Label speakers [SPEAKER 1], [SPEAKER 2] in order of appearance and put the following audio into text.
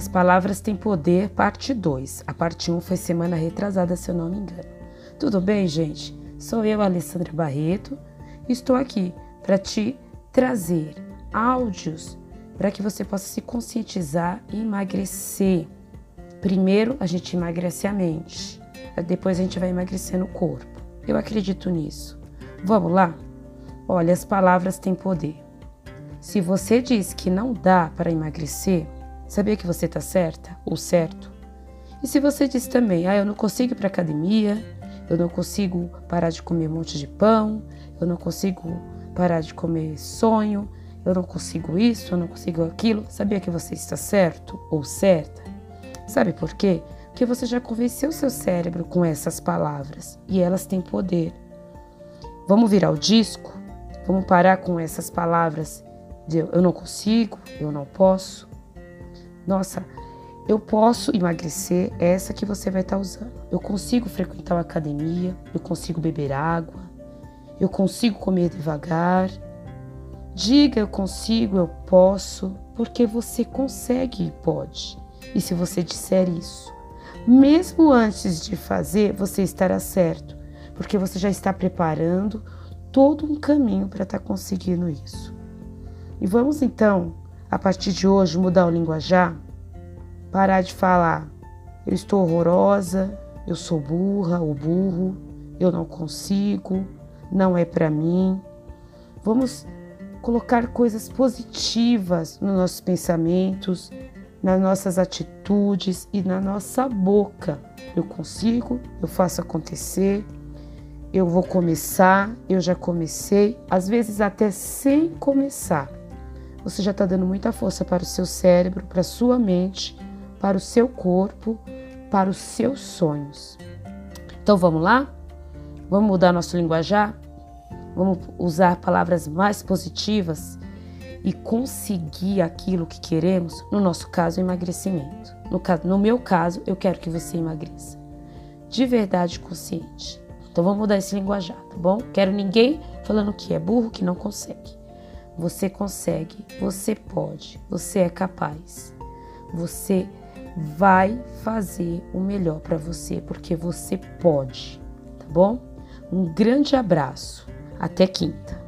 [SPEAKER 1] As palavras têm poder, parte 2. A parte 1 um foi semana retrasada, se eu não me engano. Tudo bem, gente? Sou eu, Alessandra Barreto, e estou aqui para te trazer áudios para que você possa se conscientizar e emagrecer. Primeiro, a gente emagrece a mente, depois a gente vai emagrecendo o corpo. Eu acredito nisso. Vamos lá? Olha, as palavras têm poder. Se você diz que não dá para emagrecer, Sabia que você está certa ou certo? E se você diz também, ah, eu não consigo ir para academia, eu não consigo parar de comer um monte de pão, eu não consigo parar de comer sonho, eu não consigo isso, eu não consigo aquilo, sabia que você está certo ou certa? Sabe por quê? Porque você já convenceu seu cérebro com essas palavras e elas têm poder. Vamos virar o disco? Vamos parar com essas palavras de eu não consigo, eu não posso, nossa, eu posso emagrecer, essa que você vai estar tá usando. Eu consigo frequentar uma academia, eu consigo beber água, eu consigo comer devagar. Diga eu consigo, eu posso, porque você consegue e pode. E se você disser isso, mesmo antes de fazer, você estará certo, porque você já está preparando todo um caminho para estar tá conseguindo isso. E vamos então a partir de hoje, mudar o linguajar, parar de falar eu estou horrorosa, eu sou burra ou burro, eu não consigo, não é para mim. Vamos colocar coisas positivas nos nossos pensamentos, nas nossas atitudes e na nossa boca. Eu consigo, eu faço acontecer, eu vou começar, eu já comecei, às vezes até sem começar você já está dando muita força para o seu cérebro, para a sua mente, para o seu corpo, para os seus sonhos. Então vamos lá? Vamos mudar nosso linguajar? Vamos usar palavras mais positivas e conseguir aquilo que queremos? No nosso caso, emagrecimento. No, caso, no meu caso, eu quero que você emagreça. De verdade consciente. Então vamos mudar esse linguajar, tá bom? Quero ninguém falando que é burro, que não consegue. Você consegue, você pode, você é capaz. Você vai fazer o melhor para você porque você pode, tá bom? Um grande abraço. Até quinta.